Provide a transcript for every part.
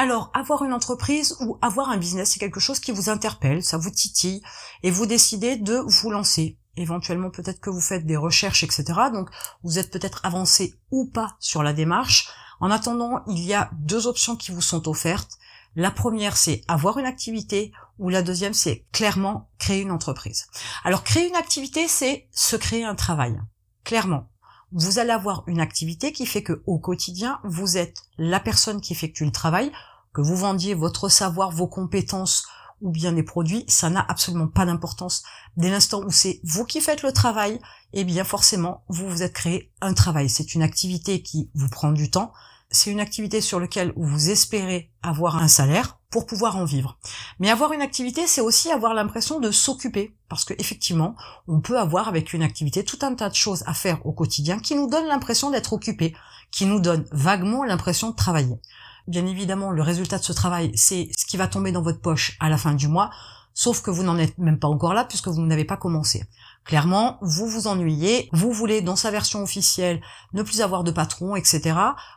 Alors, avoir une entreprise ou avoir un business, c'est quelque chose qui vous interpelle, ça vous titille, et vous décidez de vous lancer. Éventuellement, peut-être que vous faites des recherches, etc. Donc, vous êtes peut-être avancé ou pas sur la démarche. En attendant, il y a deux options qui vous sont offertes. La première, c'est avoir une activité, ou la deuxième, c'est clairement créer une entreprise. Alors, créer une activité, c'est se créer un travail. Clairement. Vous allez avoir une activité qui fait que au quotidien, vous êtes la personne qui effectue le travail, que vous vendiez votre savoir, vos compétences ou bien des produits, ça n'a absolument pas d'importance. Dès l'instant où c'est vous qui faites le travail, eh bien forcément, vous vous êtes créé un travail. C'est une activité qui vous prend du temps, c'est une activité sur laquelle vous espérez avoir un salaire pour pouvoir en vivre. Mais avoir une activité, c'est aussi avoir l'impression de s'occuper, parce que effectivement, on peut avoir avec une activité tout un tas de choses à faire au quotidien qui nous donnent l'impression d'être occupé, qui nous donnent vaguement l'impression de travailler. Bien évidemment, le résultat de ce travail, c'est ce qui va tomber dans votre poche à la fin du mois, sauf que vous n'en êtes même pas encore là puisque vous n'avez pas commencé. Clairement, vous vous ennuyez, vous voulez, dans sa version officielle, ne plus avoir de patron, etc.,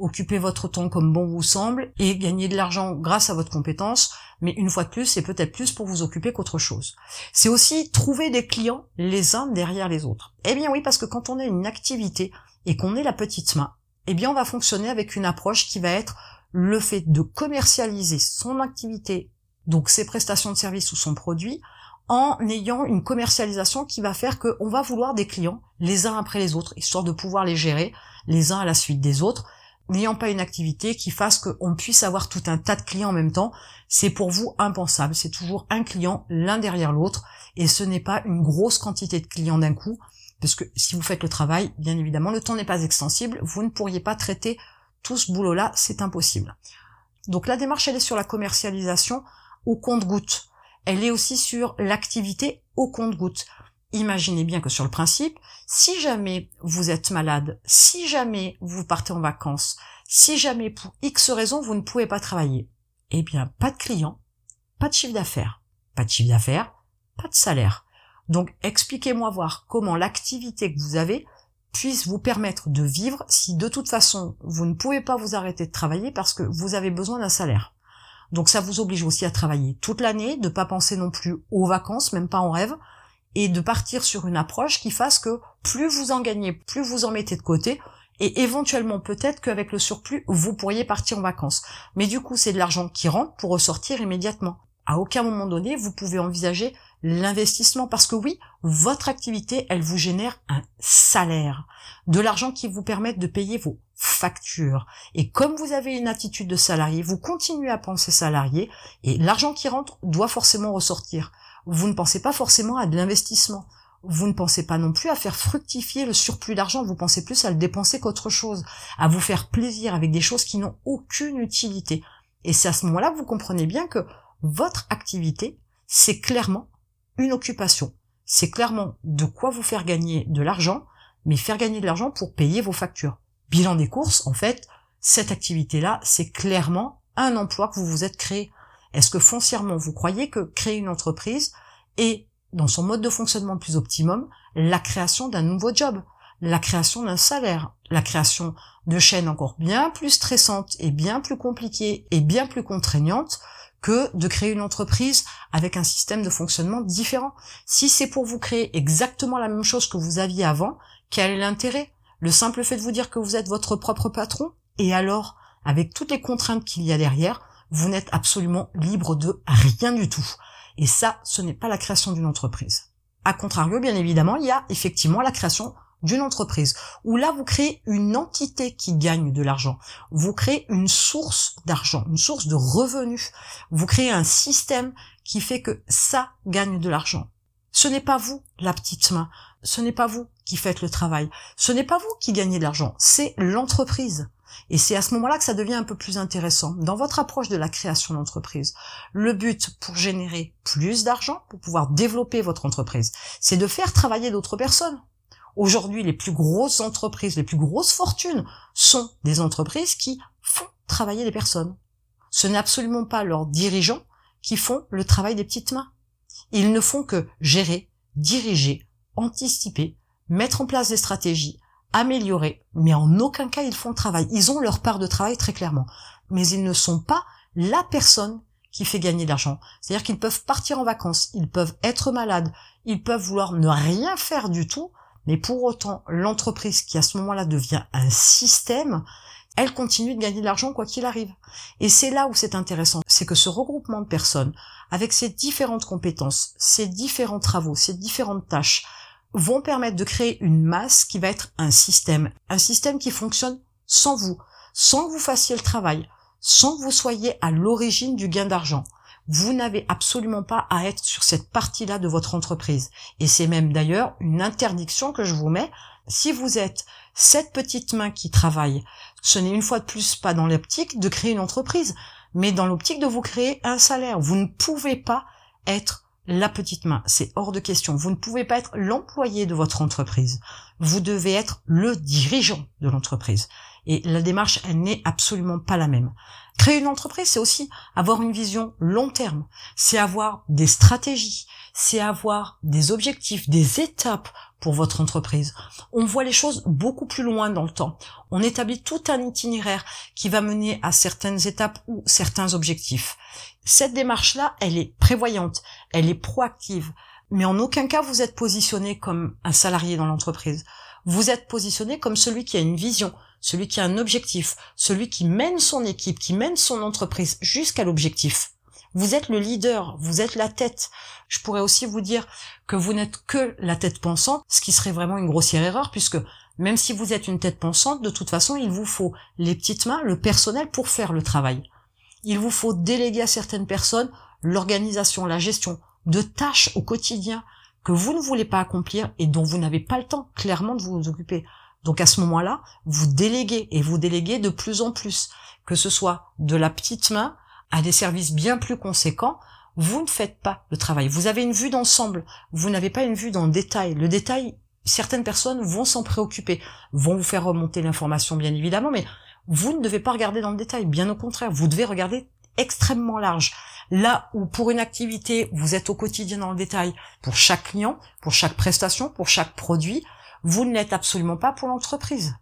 occuper votre temps comme bon vous semble, et gagner de l'argent grâce à votre compétence, mais une fois de plus, c'est peut-être plus pour vous occuper qu'autre chose. C'est aussi trouver des clients les uns derrière les autres. Eh bien oui, parce que quand on a une activité et qu'on est la petite main, eh bien on va fonctionner avec une approche qui va être le fait de commercialiser son activité, donc ses prestations de service ou son produit, en ayant une commercialisation qui va faire qu'on va vouloir des clients les uns après les autres, histoire de pouvoir les gérer les uns à la suite des autres, n'ayant pas une activité qui fasse qu'on puisse avoir tout un tas de clients en même temps, c'est pour vous impensable. C'est toujours un client l'un derrière l'autre, et ce n'est pas une grosse quantité de clients d'un coup, parce que si vous faites le travail, bien évidemment, le temps n'est pas extensible, vous ne pourriez pas traiter tout ce boulot-là, c'est impossible. Donc la démarche, elle est sur la commercialisation au compte-goutte elle est aussi sur l'activité au compte-goutte. Imaginez bien que sur le principe, si jamais vous êtes malade, si jamais vous partez en vacances, si jamais pour X raison vous ne pouvez pas travailler, eh bien pas de clients, pas de chiffre d'affaires, pas de chiffre d'affaires, pas de salaire. Donc expliquez-moi voir comment l'activité que vous avez puisse vous permettre de vivre si de toute façon vous ne pouvez pas vous arrêter de travailler parce que vous avez besoin d'un salaire. Donc ça vous oblige aussi à travailler toute l'année, de pas penser non plus aux vacances, même pas en rêve, et de partir sur une approche qui fasse que plus vous en gagnez, plus vous en mettez de côté, et éventuellement peut-être qu'avec le surplus, vous pourriez partir en vacances. Mais du coup, c'est de l'argent qui rentre pour ressortir immédiatement. À aucun moment donné, vous pouvez envisager l'investissement parce que oui, votre activité, elle vous génère un salaire, de l'argent qui vous permet de payer vos factures. Et comme vous avez une attitude de salarié, vous continuez à penser salarié et l'argent qui rentre doit forcément ressortir. Vous ne pensez pas forcément à de l'investissement. Vous ne pensez pas non plus à faire fructifier le surplus d'argent, vous pensez plus à le dépenser qu'autre chose, à vous faire plaisir avec des choses qui n'ont aucune utilité. Et c'est à ce moment-là que vous comprenez bien que votre activité, c'est clairement une occupation. C'est clairement de quoi vous faire gagner de l'argent, mais faire gagner de l'argent pour payer vos factures. Bilan des courses, en fait, cette activité-là, c'est clairement un emploi que vous vous êtes créé. Est-ce que foncièrement vous croyez que créer une entreprise est, dans son mode de fonctionnement plus optimum, la création d'un nouveau job, la création d'un salaire, la création de chaînes encore bien plus stressantes et bien plus compliquées et bien plus contraignantes que de créer une entreprise avec un système de fonctionnement différent. Si c'est pour vous créer exactement la même chose que vous aviez avant, quel est l'intérêt? Le simple fait de vous dire que vous êtes votre propre patron Et alors, avec toutes les contraintes qu'il y a derrière, vous n'êtes absolument libre de rien du tout. Et ça, ce n'est pas la création d'une entreprise. A contrario, bien évidemment, il y a effectivement la création d'une entreprise, où là vous créez une entité qui gagne de l'argent, vous créez une source d'argent, une source de revenus, vous créez un système qui fait que ça gagne de l'argent. Ce n'est pas vous, la petite main, ce n'est pas vous qui faites le travail, ce n'est pas vous qui gagnez de l'argent, c'est l'entreprise. Et c'est à ce moment-là que ça devient un peu plus intéressant. Dans votre approche de la création d'entreprise, le but pour générer plus d'argent, pour pouvoir développer votre entreprise, c'est de faire travailler d'autres personnes. Aujourd'hui, les plus grosses entreprises, les plus grosses fortunes sont des entreprises qui font travailler les personnes. Ce n'est absolument pas leurs dirigeants qui font le travail des petites mains. Ils ne font que gérer, diriger, anticiper, mettre en place des stratégies, améliorer, mais en aucun cas ils font le travail. Ils ont leur part de travail très clairement, mais ils ne sont pas la personne qui fait gagner de l'argent. C'est-à-dire qu'ils peuvent partir en vacances, ils peuvent être malades, ils peuvent vouloir ne rien faire du tout, mais pour autant, l'entreprise qui à ce moment-là devient un système, elle continue de gagner de l'argent quoi qu'il arrive. Et c'est là où c'est intéressant, c'est que ce regroupement de personnes, avec ces différentes compétences, ces différents travaux, ces différentes tâches, vont permettre de créer une masse qui va être un système, un système qui fonctionne sans vous, sans que vous fassiez le travail, sans que vous soyez à l'origine du gain d'argent. Vous n'avez absolument pas à être sur cette partie-là de votre entreprise. Et c'est même d'ailleurs une interdiction que je vous mets. Si vous êtes cette petite main qui travaille, ce n'est une fois de plus pas dans l'optique de créer une entreprise, mais dans l'optique de vous créer un salaire. Vous ne pouvez pas être la petite main. C'est hors de question. Vous ne pouvez pas être l'employé de votre entreprise. Vous devez être le dirigeant de l'entreprise. Et la démarche, elle n'est absolument pas la même. Créer une entreprise, c'est aussi avoir une vision long terme. C'est avoir des stratégies. C'est avoir des objectifs, des étapes pour votre entreprise. On voit les choses beaucoup plus loin dans le temps. On établit tout un itinéraire qui va mener à certaines étapes ou certains objectifs. Cette démarche-là, elle est prévoyante, elle est proactive, mais en aucun cas vous êtes positionné comme un salarié dans l'entreprise. Vous êtes positionné comme celui qui a une vision, celui qui a un objectif, celui qui mène son équipe, qui mène son entreprise jusqu'à l'objectif. Vous êtes le leader, vous êtes la tête. Je pourrais aussi vous dire que vous n'êtes que la tête pensante, ce qui serait vraiment une grossière erreur puisque même si vous êtes une tête pensante, de toute façon, il vous faut les petites mains, le personnel pour faire le travail. Il vous faut déléguer à certaines personnes l'organisation, la gestion de tâches au quotidien que vous ne voulez pas accomplir et dont vous n'avez pas le temps clairement de vous occuper. Donc à ce moment-là, vous déléguez et vous déléguez de plus en plus, que ce soit de la petite main à des services bien plus conséquents, vous ne faites pas le travail. Vous avez une vue d'ensemble, vous n'avez pas une vue dans le détail. Le détail, certaines personnes vont s'en préoccuper, vont vous faire remonter l'information bien évidemment, mais vous ne devez pas regarder dans le détail, bien au contraire, vous devez regarder extrêmement large. Là où pour une activité, vous êtes au quotidien dans le détail, pour chaque client, pour chaque prestation, pour chaque produit, vous ne l'êtes absolument pas pour l'entreprise.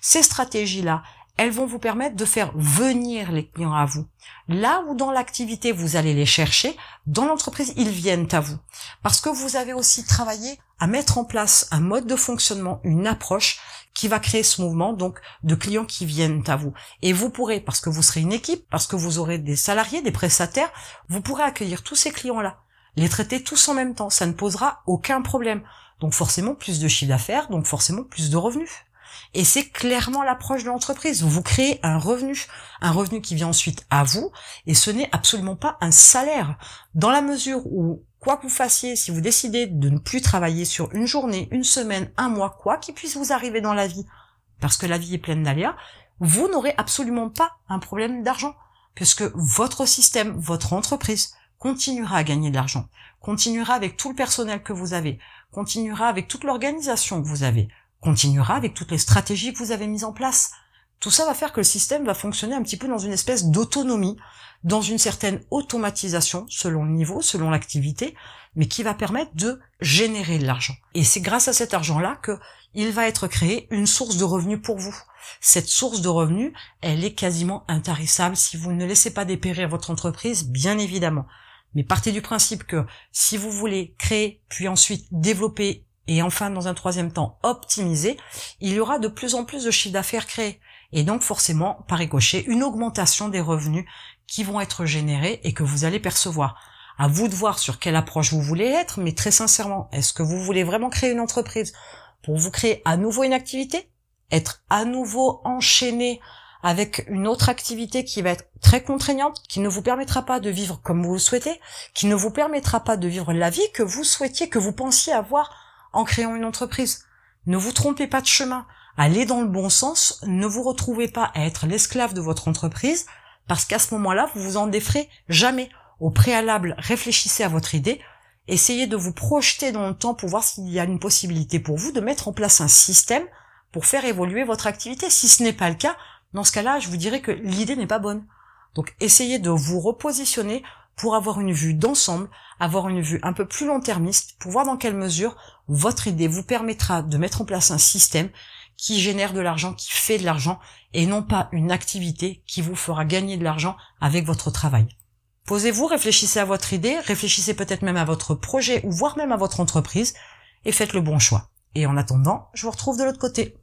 Ces stratégies-là, elles vont vous permettre de faire venir les clients à vous. Là où dans l'activité vous allez les chercher, dans l'entreprise ils viennent à vous. Parce que vous avez aussi travaillé à mettre en place un mode de fonctionnement, une approche qui va créer ce mouvement donc de clients qui viennent à vous. Et vous pourrez, parce que vous serez une équipe, parce que vous aurez des salariés, des prestataires, vous pourrez accueillir tous ces clients-là, les traiter tous en même temps. Ça ne posera aucun problème. Donc forcément plus de chiffre d'affaires, donc forcément plus de revenus. Et c'est clairement l'approche de l'entreprise. Vous créez un revenu, un revenu qui vient ensuite à vous, et ce n'est absolument pas un salaire. Dans la mesure où, quoi que vous fassiez, si vous décidez de ne plus travailler sur une journée, une semaine, un mois, quoi qui puisse vous arriver dans la vie, parce que la vie est pleine d'aléas, vous n'aurez absolument pas un problème d'argent, puisque votre système, votre entreprise, continuera à gagner de l'argent, continuera avec tout le personnel que vous avez, continuera avec toute l'organisation que vous avez, continuera avec toutes les stratégies que vous avez mises en place. Tout ça va faire que le système va fonctionner un petit peu dans une espèce d'autonomie, dans une certaine automatisation selon le niveau, selon l'activité, mais qui va permettre de générer de l'argent. Et c'est grâce à cet argent-là que il va être créé une source de revenus pour vous. Cette source de revenus, elle est quasiment intarissable si vous ne laissez pas dépérir votre entreprise, bien évidemment. Mais partez du principe que si vous voulez créer, puis ensuite développer et enfin dans un troisième temps optimiser, il y aura de plus en plus de chiffre d'affaires créé. Et donc forcément, par ricochet, une augmentation des revenus qui vont être générés et que vous allez percevoir. À vous de voir sur quelle approche vous voulez être, mais très sincèrement, est-ce que vous voulez vraiment créer une entreprise pour vous créer à nouveau une activité? Être à nouveau enchaîné avec une autre activité qui va être très contraignante, qui ne vous permettra pas de vivre comme vous le souhaitez, qui ne vous permettra pas de vivre la vie que vous souhaitiez, que vous pensiez avoir en créant une entreprise. Ne vous trompez pas de chemin. Allez dans le bon sens. Ne vous retrouvez pas à être l'esclave de votre entreprise parce qu'à ce moment-là, vous vous en déferez jamais. Au préalable, réfléchissez à votre idée. Essayez de vous projeter dans le temps pour voir s'il y a une possibilité pour vous de mettre en place un système pour faire évoluer votre activité. Si ce n'est pas le cas, dans ce cas-là, je vous dirais que l'idée n'est pas bonne. Donc essayez de vous repositionner pour avoir une vue d'ensemble, avoir une vue un peu plus long-termiste, pour voir dans quelle mesure votre idée vous permettra de mettre en place un système qui génère de l'argent, qui fait de l'argent, et non pas une activité qui vous fera gagner de l'argent avec votre travail. Posez-vous, réfléchissez à votre idée, réfléchissez peut-être même à votre projet ou voire même à votre entreprise, et faites le bon choix. Et en attendant, je vous retrouve de l'autre côté.